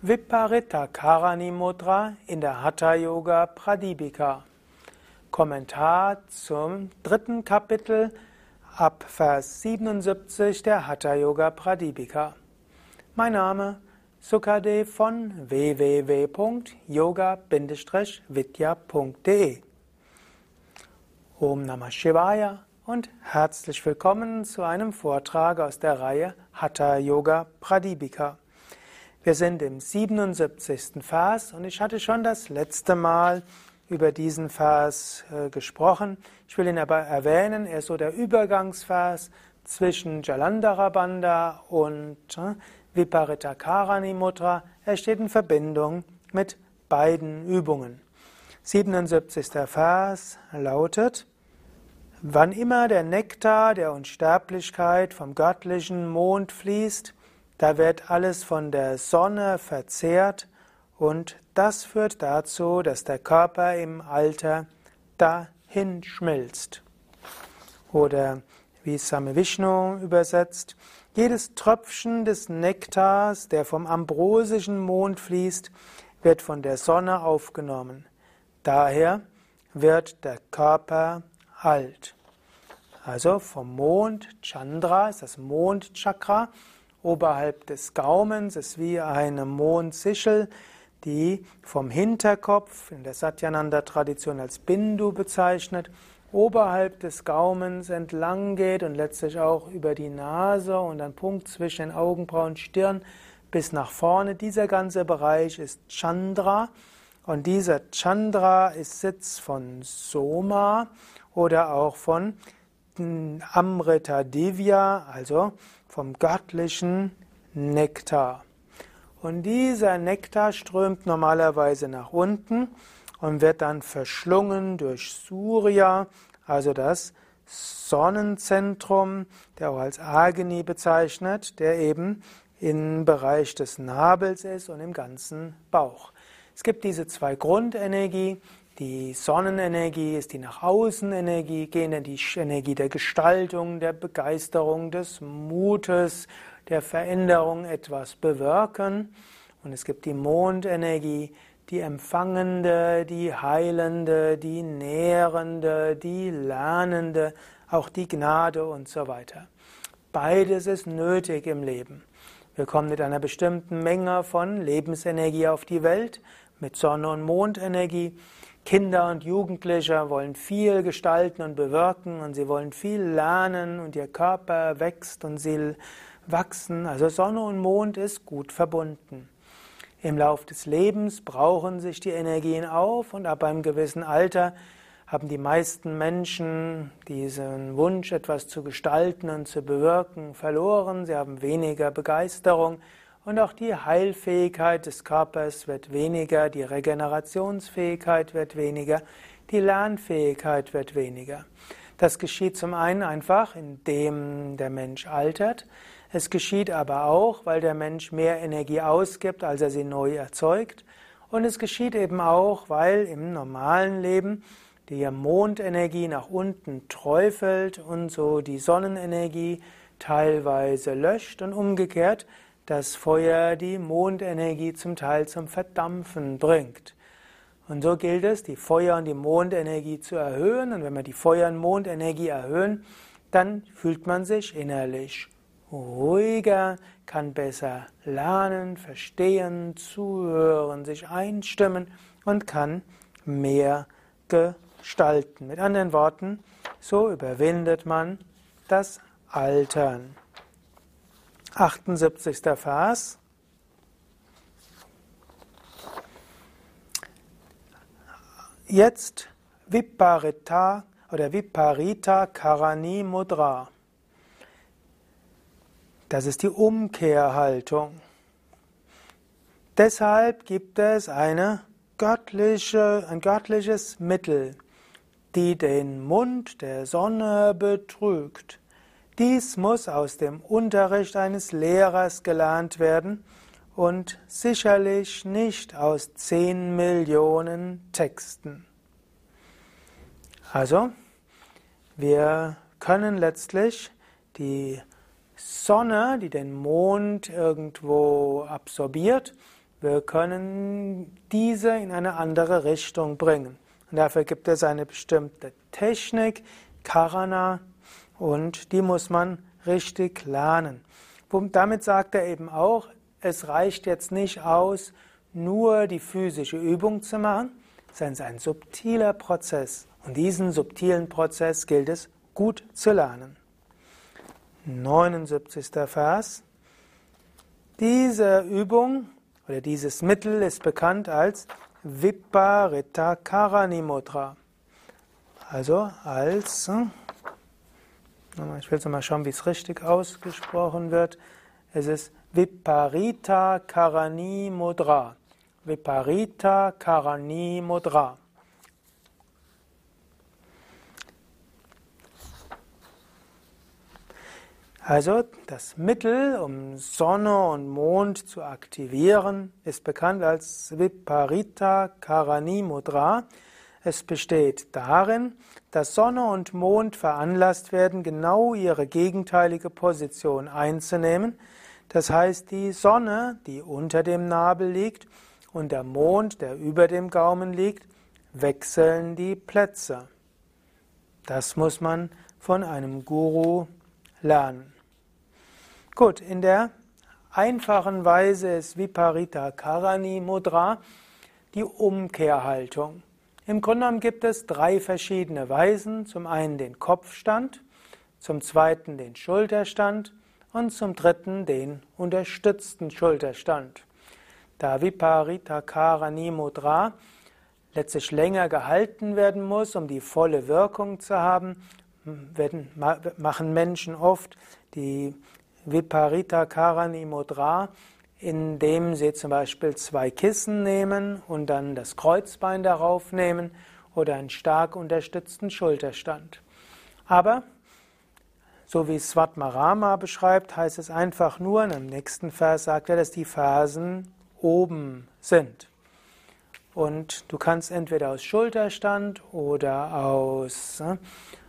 Viparita Karani Mudra in der Hatha Yoga Pradipika. Kommentar zum dritten Kapitel ab Vers 77 der Hatha Yoga Pradipika. Mein Name Sukadev von www.yoga-vidya.de Om Namah Shivaya und herzlich willkommen zu einem Vortrag aus der Reihe Hatha Yoga Pradipika. Wir sind im 77. Vers und ich hatte schon das letzte Mal über diesen Vers äh, gesprochen. Ich will ihn aber erwähnen, er ist so der Übergangsvers zwischen Jalandhara Bandha und äh, Viparita Karani Mudra. Er steht in Verbindung mit beiden Übungen. 77. Vers lautet, Wann immer der Nektar der Unsterblichkeit vom göttlichen Mond fließt, da wird alles von der Sonne verzehrt und das führt dazu, dass der Körper im Alter dahin schmilzt. Oder wie Same Vishnu übersetzt, jedes Tröpfchen des Nektars, der vom ambrosischen Mond fließt, wird von der Sonne aufgenommen. Daher wird der Körper alt. Also vom Mond, Chandra ist das Mondchakra, Oberhalb des Gaumens ist wie eine Mondsichel, die vom Hinterkopf in der Satyananda-Tradition als Bindu bezeichnet, oberhalb des Gaumens entlang geht und letztlich auch über die Nase und ein Punkt zwischen den Augenbrauen und Stirn bis nach vorne. Dieser ganze Bereich ist Chandra und dieser Chandra ist Sitz von Soma oder auch von Amrita Divya, also vom göttlichen Nektar. Und dieser Nektar strömt normalerweise nach unten und wird dann verschlungen durch Surya, also das Sonnenzentrum, der auch als Agni bezeichnet, der eben im Bereich des Nabels ist und im ganzen Bauch. Es gibt diese zwei Grundenergie, die Sonnenenergie ist die nach außen Energie gehende, die Energie der Gestaltung, der Begeisterung, des Mutes, der Veränderung etwas bewirken. Und es gibt die Mondenergie, die empfangende, die heilende, die nährende, die lernende, auch die Gnade und so weiter. Beides ist nötig im Leben. Wir kommen mit einer bestimmten Menge von Lebensenergie auf die Welt, mit Sonne- und Mondenergie. Kinder und Jugendliche wollen viel gestalten und bewirken und sie wollen viel lernen und ihr Körper wächst und sie wachsen. Also Sonne und Mond ist gut verbunden. Im Lauf des Lebens brauchen sich die Energien auf und ab einem gewissen Alter haben die meisten Menschen diesen Wunsch, etwas zu gestalten und zu bewirken, verloren. Sie haben weniger Begeisterung und auch die Heilfähigkeit des Körpers wird weniger, die Regenerationsfähigkeit wird weniger, die Lernfähigkeit wird weniger. Das geschieht zum einen einfach, indem der Mensch altert. Es geschieht aber auch, weil der Mensch mehr Energie ausgibt, als er sie neu erzeugt. Und es geschieht eben auch, weil im normalen Leben die Mondenergie nach unten träufelt und so die Sonnenenergie teilweise löscht und umgekehrt das Feuer die Mondenergie zum Teil zum Verdampfen bringt. Und so gilt es, die Feuer- und die Mondenergie zu erhöhen. Und wenn wir die Feuer- und Mondenergie erhöhen, dann fühlt man sich innerlich ruhiger, kann besser lernen, verstehen, zuhören, sich einstimmen und kann mehr gestalten. Mit anderen Worten, so überwindet man das Altern. 78. Vers. Jetzt Viparita oder Viparita Karani Mudra. Das ist die Umkehrhaltung. Deshalb gibt es eine göttliche, ein göttliches Mittel, die den Mund der Sonne betrügt. Dies muss aus dem Unterricht eines Lehrers gelernt werden und sicherlich nicht aus zehn Millionen Texten. Also, wir können letztlich die Sonne, die den Mond irgendwo absorbiert, wir können diese in eine andere Richtung bringen. Und dafür gibt es eine bestimmte Technik, Karana, und die muss man richtig lernen. Und damit sagt er eben auch, es reicht jetzt nicht aus, nur die physische Übung zu machen, sondern es ist ein subtiler Prozess. Und diesen subtilen Prozess gilt es gut zu lernen. 79. Vers. Diese Übung oder dieses Mittel ist bekannt als Viparita Karani Mudra. Also als, hm, ich will jetzt mal schauen, wie es richtig ausgesprochen wird. Es ist Viparita Karani Mudra. Viparita Karani Mudra. Also das Mittel, um Sonne und Mond zu aktivieren, ist bekannt als Viparita Karani Mudra. Es besteht darin, dass Sonne und Mond veranlasst werden, genau ihre gegenteilige Position einzunehmen. Das heißt, die Sonne, die unter dem Nabel liegt, und der Mond, der über dem Gaumen liegt, wechseln die Plätze. Das muss man von einem Guru lernen. Gut, in der einfachen Weise ist Viparita Karani Mudra die Umkehrhaltung. Im Grunde genommen gibt es drei verschiedene Weisen. Zum einen den Kopfstand, zum zweiten den Schulterstand und zum dritten den unterstützten Schulterstand. Da Viparita Karani Mudra letztlich länger gehalten werden muss, um die volle Wirkung zu haben, werden, machen Menschen oft die Viparita Karani Mudra, indem sie zum Beispiel zwei Kissen nehmen und dann das Kreuzbein darauf nehmen oder einen stark unterstützten Schulterstand. Aber so wie Svatmarama beschreibt, heißt es einfach nur, und im nächsten Vers sagt er, dass die Fersen oben sind. Und du kannst entweder aus Schulterstand oder aus ne,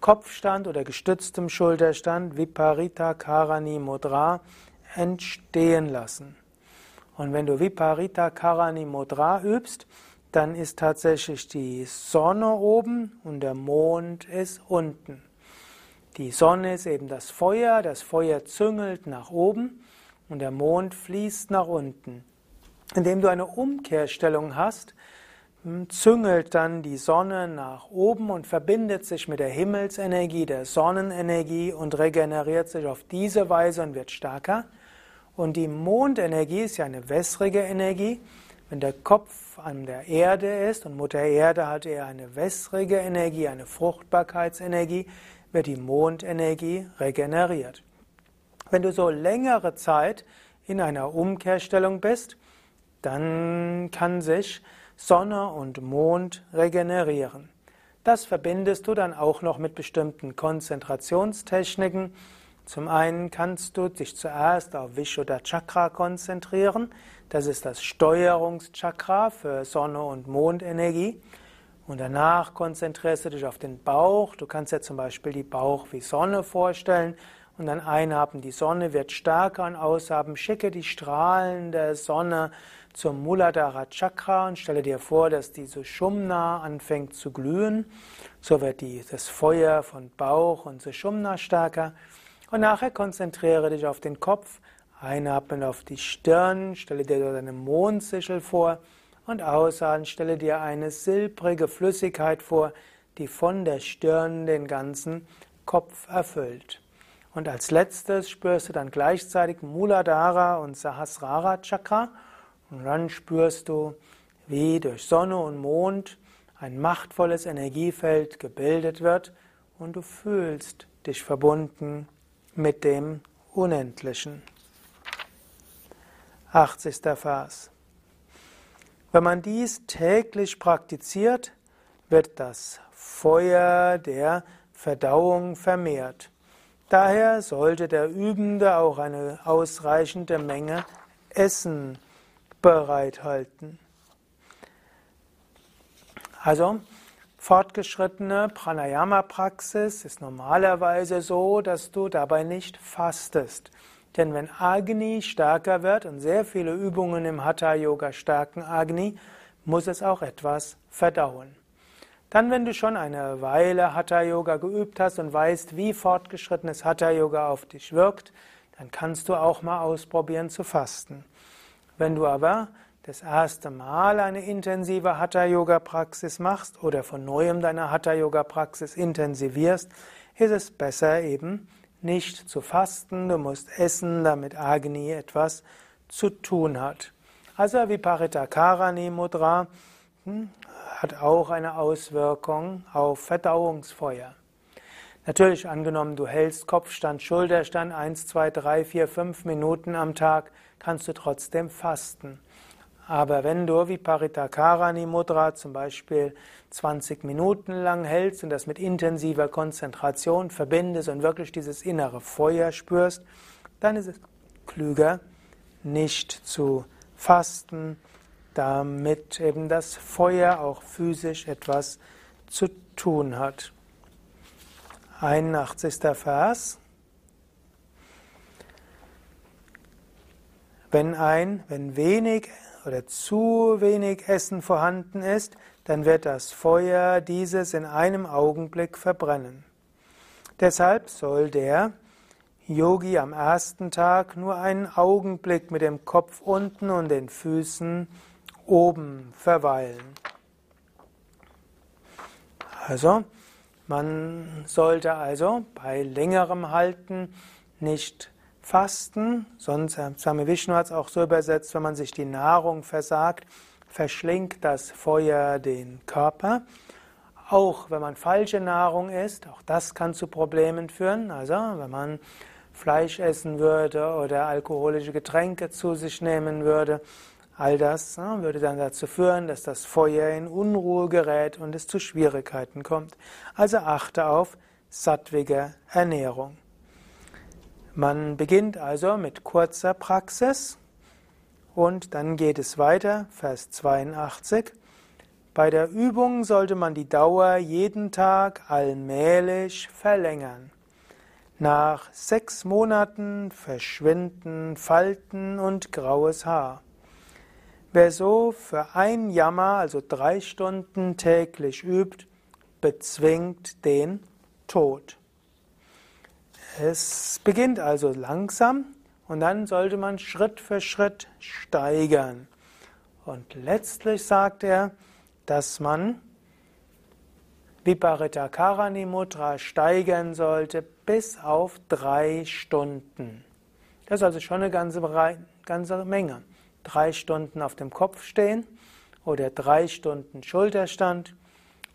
Kopfstand oder gestütztem Schulterstand, Viparita Karani Mudra, entstehen lassen. Und wenn du Viparita Karani Mudra übst, dann ist tatsächlich die Sonne oben und der Mond ist unten. Die Sonne ist eben das Feuer, das Feuer züngelt nach oben und der Mond fließt nach unten. Indem du eine Umkehrstellung hast, züngelt dann die Sonne nach oben und verbindet sich mit der Himmelsenergie, der Sonnenenergie und regeneriert sich auf diese Weise und wird stärker. Und die Mondenergie ist ja eine wässrige Energie. Wenn der Kopf an der Erde ist und Mutter Erde hat eher eine wässrige Energie, eine Fruchtbarkeitsenergie, wird die Mondenergie regeneriert. Wenn du so längere Zeit in einer Umkehrstellung bist, dann kann sich Sonne und Mond regenerieren. Das verbindest du dann auch noch mit bestimmten Konzentrationstechniken. Zum einen kannst du dich zuerst auf Vishuddha Chakra konzentrieren. Das ist das Steuerungschakra für Sonne und Mondenergie. Und danach konzentrierst du dich auf den Bauch. Du kannst dir zum Beispiel die Bauch wie Sonne vorstellen. Und dann einhaben, die Sonne wird stärker und aushaben, schicke die Strahlen der Sonne zum Muladhara Chakra und stelle dir vor, dass diese Shumna anfängt zu glühen. So wird die, das Feuer von Bauch und Sushumna stärker. Und nachher konzentriere dich auf den Kopf, einatmen auf die Stirn, stelle dir dort eine Mondsichel vor und ausatmen, stelle dir eine silbrige Flüssigkeit vor, die von der Stirn den ganzen Kopf erfüllt. Und als letztes spürst du dann gleichzeitig Muladhara und Sahasrara Chakra und dann spürst du, wie durch Sonne und Mond ein machtvolles Energiefeld gebildet wird und du fühlst dich verbunden mit dem Unendlichen. 80. Vers. Wenn man dies täglich praktiziert, wird das Feuer der Verdauung vermehrt. Daher sollte der Übende auch eine ausreichende Menge Essen bereithalten. Also, fortgeschrittene Pranayama-Praxis ist normalerweise so, dass du dabei nicht fastest. Denn wenn Agni stärker wird und sehr viele Übungen im Hatha Yoga stärken Agni, muss es auch etwas verdauen. Dann, wenn du schon eine Weile Hatha Yoga geübt hast und weißt, wie fortgeschrittenes Hatha Yoga auf dich wirkt, dann kannst du auch mal ausprobieren zu fasten. Wenn du aber das erste Mal eine intensive Hatha-Yoga-Praxis machst oder von neuem deine Hatha-Yoga-Praxis intensivierst, ist es besser eben nicht zu fasten. Du musst essen, damit Agni etwas zu tun hat. Also Viparita Karani Mudra hm, hat auch eine Auswirkung auf Verdauungsfeuer. Natürlich angenommen, du hältst Kopfstand, Schulterstand 1, 2, 3, 4, 5 Minuten am Tag, kannst du trotzdem fasten. Aber wenn du wie Paritakarani Mudra zum Beispiel 20 Minuten lang hältst und das mit intensiver Konzentration verbindest und wirklich dieses innere Feuer spürst, dann ist es klüger, nicht zu fasten, damit eben das Feuer auch physisch etwas zu tun hat. 81. Vers. Wenn ein, wenn wenig oder zu wenig Essen vorhanden ist, dann wird das Feuer dieses in einem Augenblick verbrennen. Deshalb soll der Yogi am ersten Tag nur einen Augenblick mit dem Kopf unten und den Füßen oben verweilen. Also, man sollte also bei längerem Halten nicht fasten, sonst, äh, Swami Vishnu hat es auch so übersetzt, wenn man sich die Nahrung versagt, verschlingt das Feuer den Körper. Auch wenn man falsche Nahrung isst, auch das kann zu Problemen führen. Also wenn man Fleisch essen würde oder alkoholische Getränke zu sich nehmen würde, All das ne, würde dann dazu führen, dass das Feuer in Unruhe gerät und es zu Schwierigkeiten kommt. Also achte auf sattwige Ernährung. Man beginnt also mit kurzer Praxis und dann geht es weiter, Vers 82. Bei der Übung sollte man die Dauer jeden Tag allmählich verlängern. Nach sechs Monaten verschwinden Falten und graues Haar. Wer so für ein Jammer, also drei Stunden täglich übt, bezwingt den Tod. Es beginnt also langsam und dann sollte man Schritt für Schritt steigern. Und letztlich sagt er, dass man Viparita Karani Mudra steigern sollte bis auf drei Stunden. Das ist also schon eine ganze, ganze Menge drei Stunden auf dem Kopf stehen oder drei Stunden Schulterstand.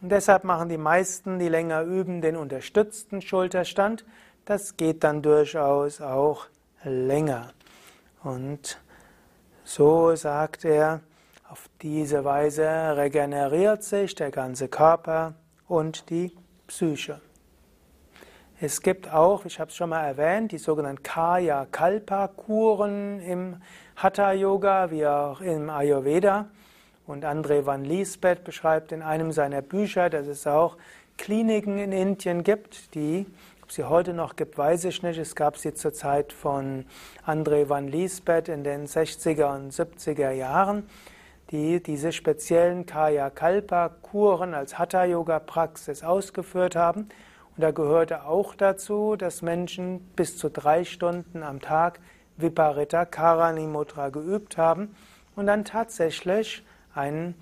Und deshalb machen die meisten, die länger üben, den unterstützten Schulterstand. Das geht dann durchaus auch länger. Und so sagt er, auf diese Weise regeneriert sich der ganze Körper und die Psyche. Es gibt auch, ich habe es schon mal erwähnt, die sogenannten Kaya Kalpa Kuren im Hatha Yoga wie auch im Ayurveda. Und André van Liesbeth beschreibt in einem seiner Bücher, dass es auch Kliniken in Indien gibt, die, ob sie heute noch gibt, weiß ich nicht. Es gab sie zur Zeit von André van Liesbeth in den 60er und 70er Jahren, die diese speziellen Kaya Kalpa Kuren als Hatha Yoga Praxis ausgeführt haben und da gehörte auch dazu, dass Menschen bis zu drei Stunden am Tag Viparita Karani Mudra geübt haben und dann tatsächlich einen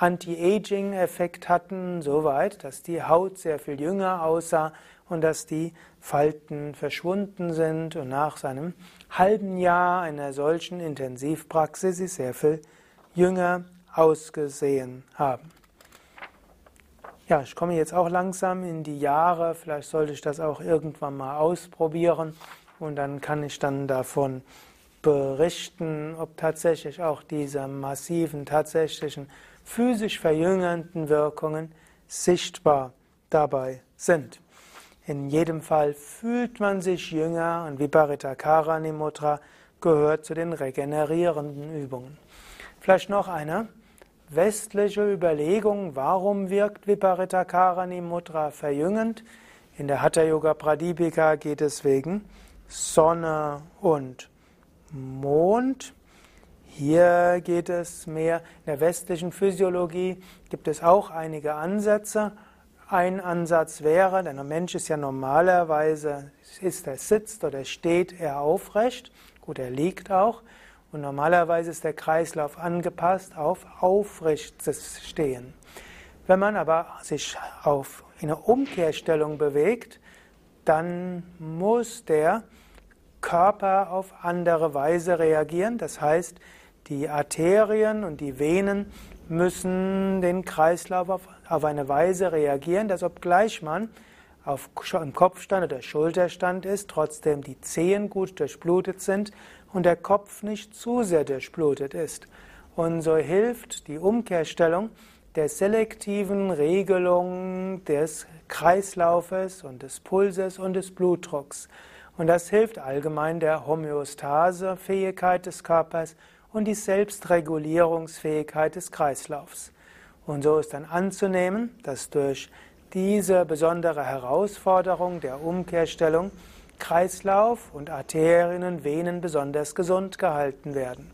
Anti-Aging-Effekt hatten, soweit, dass die Haut sehr viel jünger aussah und dass die Falten verschwunden sind und nach seinem halben Jahr einer solchen Intensivpraxis sie sehr viel jünger ausgesehen haben. Ja, ich komme jetzt auch langsam in die Jahre, vielleicht sollte ich das auch irgendwann mal ausprobieren und dann kann ich dann davon berichten, ob tatsächlich auch diese massiven, tatsächlichen physisch verjüngernden Wirkungen sichtbar dabei sind. In jedem Fall fühlt man sich jünger und Viparita Karani Mudra gehört zu den regenerierenden Übungen. Vielleicht noch eine westliche Überlegung, warum wirkt Viparita Karani Mudra verjüngend. In der Hatha Yoga Pradipika geht es wegen Sonne und Mond. Hier geht es mehr, in der westlichen Physiologie gibt es auch einige Ansätze. Ein Ansatz wäre, denn der Mensch ist ja normalerweise, ist er sitzt oder steht er aufrecht, gut, er liegt auch, und normalerweise ist der Kreislauf angepasst auf aufrechtes Stehen. Wenn man aber sich auf in eine Umkehrstellung bewegt, dann muss der Körper auf andere Weise reagieren. Das heißt, die Arterien und die Venen müssen den Kreislauf auf, auf eine Weise reagieren, dass obgleich man auf, im Kopfstand oder Schulterstand ist, trotzdem die Zehen gut durchblutet sind und der Kopf nicht zu sehr durchblutet ist. Und so hilft die Umkehrstellung der selektiven Regelung des Kreislaufes und des Pulses und des Blutdrucks. Und das hilft allgemein der Homöostasefähigkeit des Körpers und die Selbstregulierungsfähigkeit des Kreislaufs. Und so ist dann anzunehmen, dass durch diese besondere Herausforderung der Umkehrstellung Kreislauf und Arterien und Venen besonders gesund gehalten werden.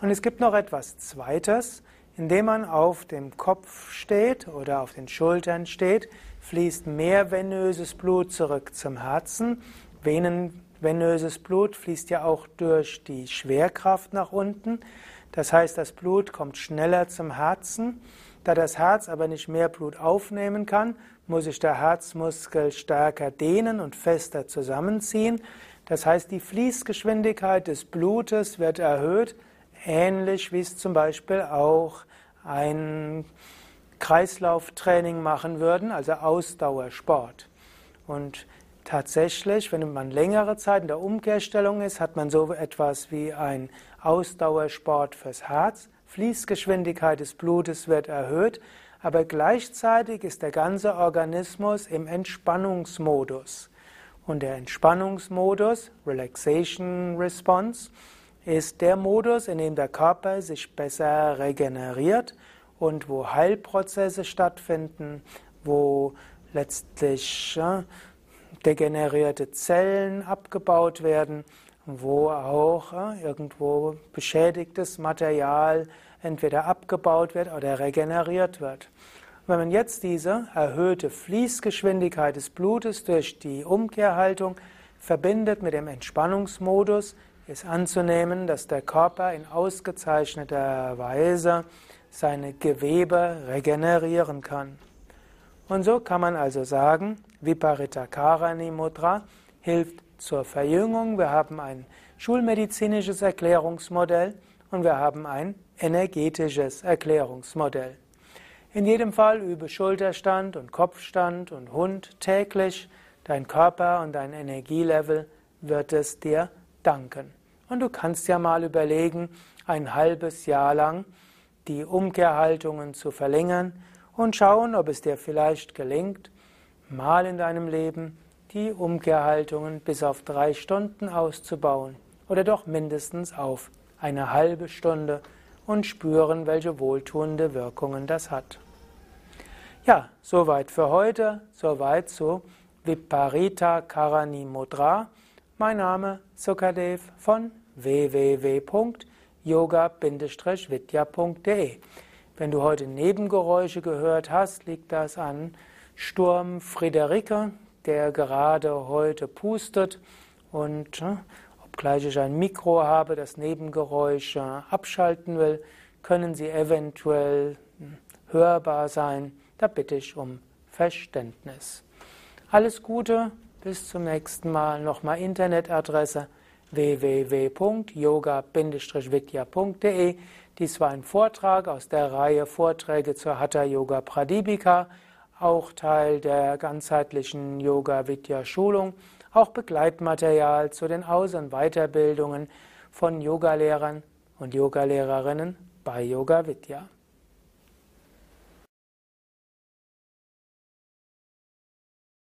Und es gibt noch etwas Zweites, indem man auf dem Kopf steht oder auf den Schultern steht, fließt mehr venöses Blut zurück zum Herzen. Venen, venöses Blut fließt ja auch durch die Schwerkraft nach unten. Das heißt, das Blut kommt schneller zum Herzen. Da das Herz aber nicht mehr Blut aufnehmen kann, muss sich der Herzmuskel stärker dehnen und fester zusammenziehen. Das heißt, die Fließgeschwindigkeit des Blutes wird erhöht, ähnlich wie es zum Beispiel auch ein Kreislauftraining machen würden, also Ausdauersport. Und tatsächlich, wenn man längere Zeit in der Umkehrstellung ist, hat man so etwas wie ein Ausdauersport fürs Herz. Fließgeschwindigkeit des Blutes wird erhöht, aber gleichzeitig ist der ganze Organismus im Entspannungsmodus. Und der Entspannungsmodus, Relaxation Response, ist der Modus, in dem der Körper sich besser regeneriert und wo Heilprozesse stattfinden, wo letztlich degenerierte Zellen abgebaut werden, wo auch ja, irgendwo beschädigtes Material entweder abgebaut wird oder regeneriert wird. wenn man jetzt diese erhöhte Fließgeschwindigkeit des Blutes durch die Umkehrhaltung verbindet mit dem Entspannungsmodus, ist anzunehmen, dass der Körper in ausgezeichneter Weise seine Gewebe regenerieren kann. Und so kann man also sagen, Viparita Karani Mudra hilft zur Verjüngung. Wir haben ein schulmedizinisches Erklärungsmodell und wir haben ein energetisches Erklärungsmodell. In jedem Fall übe Schulterstand und Kopfstand und Hund täglich. Dein Körper und dein Energielevel wird es dir danken. Und du kannst ja mal überlegen, ein halbes Jahr lang die Umkehrhaltungen zu verlängern und schauen, ob es dir vielleicht gelingt, mal in deinem Leben die Umkehrhaltungen bis auf drei Stunden auszubauen oder doch mindestens auf eine halbe Stunde und spüren, welche wohltuende Wirkungen das hat. Ja, soweit für heute, soweit zu Viparita Karani Mudra. Mein Name Sukadev von www.yoga-vidya.de. Wenn du heute Nebengeräusche gehört hast, liegt das an Sturm Friederike, der gerade heute pustet und äh, obgleich ich ein Mikro habe, das Nebengeräusche abschalten will, können sie eventuell hm, hörbar sein. Da bitte ich um Verständnis. Alles Gute, bis zum nächsten Mal. Nochmal Internetadresse www.yoga-vidya.de. Dies war ein Vortrag aus der Reihe Vorträge zur Hatha Yoga Pradipika, auch Teil der ganzheitlichen Yoga Vidya Schulung, auch Begleitmaterial zu den Aus- und Weiterbildungen von Yogalehrern und Yogalehrerinnen bei Yoga Vidya.